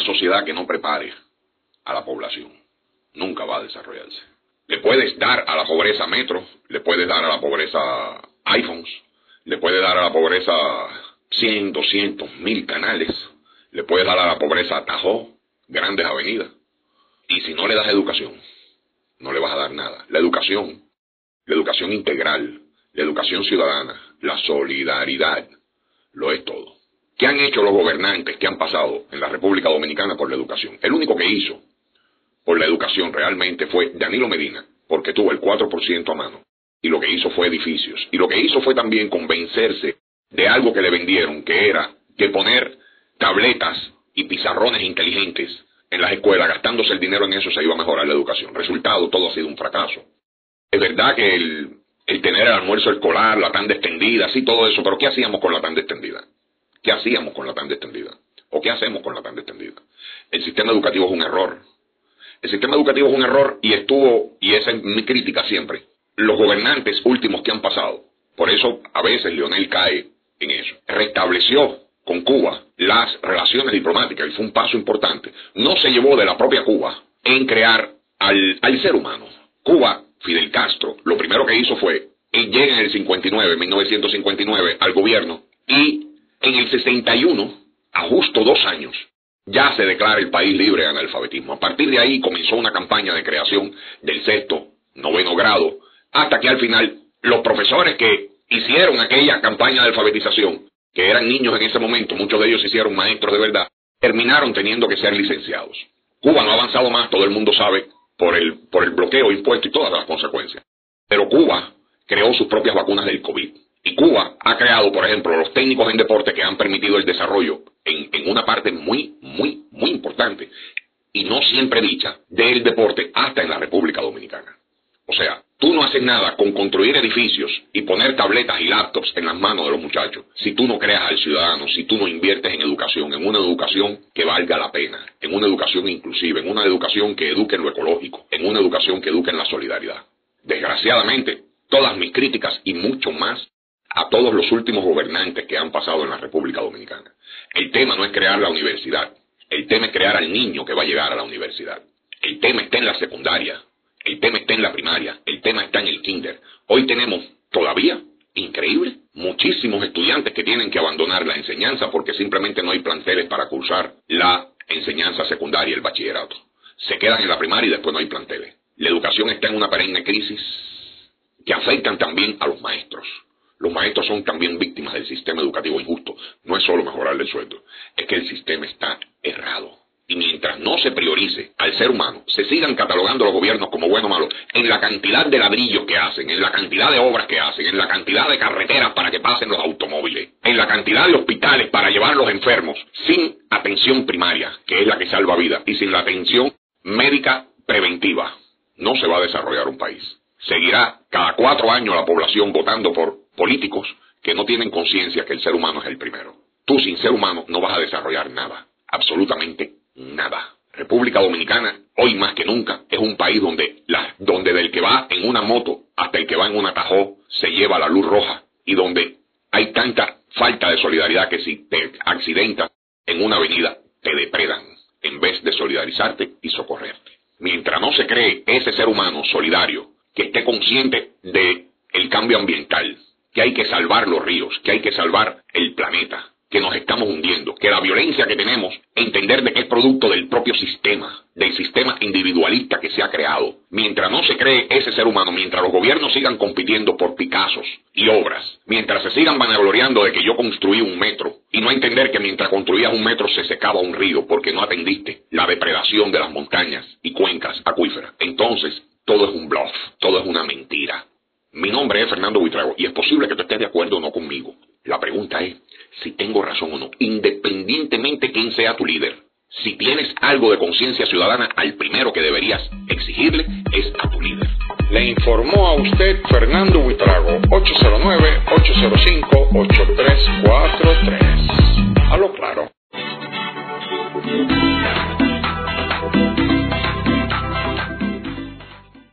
sociedad que no prepare a la población nunca va a desarrollarse. Le puedes dar a la pobreza metro, le puedes dar a la pobreza iPhones, le puedes dar a la pobreza 100, 200, mil canales, le puedes dar a la pobreza atajó, grandes avenidas. Y si no le das educación, no le vas a dar nada. La educación, la educación integral, la educación ciudadana, la solidaridad, lo es todo. ¿Qué han hecho los gobernantes que han pasado en la República Dominicana por la educación? El único que hizo por la educación realmente fue Danilo Medina, porque tuvo el 4% a mano. Y lo que hizo fue edificios. Y lo que hizo fue también convencerse de algo que le vendieron, que era que poner tabletas y pizarrones inteligentes en las escuelas, gastándose el dinero en eso, se iba a mejorar la educación. Resultado, todo ha sido un fracaso. Es verdad que el, tener el almuerzo escolar, la tanda extendida, sí, todo eso, pero ¿qué hacíamos con la tanda extendida? ¿Qué hacíamos con la tanda extendida? ¿O qué hacemos con la tanda extendida? El sistema educativo es un error. El sistema educativo es un error y estuvo, y esa es mi crítica siempre, los gobernantes últimos que han pasado. Por eso a veces Leonel cae en eso. Restableció con Cuba las relaciones diplomáticas y fue un paso importante. No se llevó de la propia Cuba en crear al, al ser humano. Cuba, Fidel Castro, lo primero que hizo fue, llega en el 59, 1959, al gobierno y en el 61, a justo dos años, ya se declara el país libre de analfabetismo. A partir de ahí comenzó una campaña de creación del sexto, noveno grado, hasta que al final los profesores que hicieron aquella campaña de alfabetización, que eran niños en ese momento, muchos de ellos hicieron maestros de verdad, terminaron teniendo que ser licenciados. Cuba no ha avanzado más, todo el mundo sabe, por el, por el bloqueo impuesto y todas las consecuencias. Pero Cuba creó sus propias vacunas del COVID. Y Cuba ha creado, por ejemplo, los técnicos en deporte que han permitido el desarrollo en, una parte muy, muy, muy importante y no siempre dicha del deporte hasta en la República Dominicana. O sea, tú no haces nada con construir edificios y poner tabletas y laptops en las manos de los muchachos si tú no creas al ciudadano, si tú no inviertes en educación, en una educación que valga la pena, en una educación inclusiva, en una educación que eduque en lo ecológico, en una educación que eduque en la solidaridad. Desgraciadamente, todas mis críticas y mucho más a todos los últimos gobernantes que han pasado en la República Dominicana. El tema no es crear la universidad, el tema es crear al niño que va a llegar a la universidad. El tema está en la secundaria, el tema está en la primaria, el tema está en el kinder. Hoy tenemos todavía, increíble, muchísimos estudiantes que tienen que abandonar la enseñanza porque simplemente no hay planteles para cursar la enseñanza secundaria, el bachillerato. Se quedan en la primaria y después no hay planteles. La educación está en una perenne crisis que afectan también a los maestros. Los maestros son también víctimas del sistema educativo injusto. No es solo mejorarle el sueldo, es que el sistema está errado. Y mientras no se priorice al ser humano, se sigan catalogando los gobiernos como bueno o malo, en la cantidad de ladrillos que hacen, en la cantidad de obras que hacen, en la cantidad de carreteras para que pasen los automóviles, en la cantidad de hospitales para llevar los enfermos, sin atención primaria, que es la que salva vidas, y sin la atención médica preventiva, no se va a desarrollar un país. Seguirá cada cuatro años la población votando por políticos que no tienen conciencia que el ser humano es el primero. Tú sin ser humano no vas a desarrollar nada, absolutamente nada. República Dominicana, hoy más que nunca, es un país donde, la, donde del que va en una moto hasta el que va en un atajó se lleva la luz roja y donde hay tanta falta de solidaridad que si te accidentas en una avenida te depredan en vez de solidarizarte y socorrerte. Mientras no se cree ese ser humano solidario que esté consciente de el cambio ambiental, que hay que salvar los ríos, que hay que salvar el planeta, que nos estamos hundiendo, que la violencia que tenemos, entender de que es producto del propio sistema, del sistema individualista que se ha creado. Mientras no se cree ese ser humano, mientras los gobiernos sigan compitiendo por Picassos y obras, mientras se sigan vanagloriando de que yo construí un metro, y no entender que mientras construías un metro se secaba un río porque no atendiste la depredación de las montañas y cuencas acuíferas, entonces todo es un bluff, todo es una mentira. Mi nombre es Fernando Buitrago y es posible que tú estés de acuerdo o no conmigo. La pregunta es si tengo razón o no, independientemente quién sea tu líder. Si tienes algo de conciencia ciudadana, al primero que deberías exigirle es a tu líder. Le informó a usted Fernando Buitrago, 809-805-8343. A lo claro.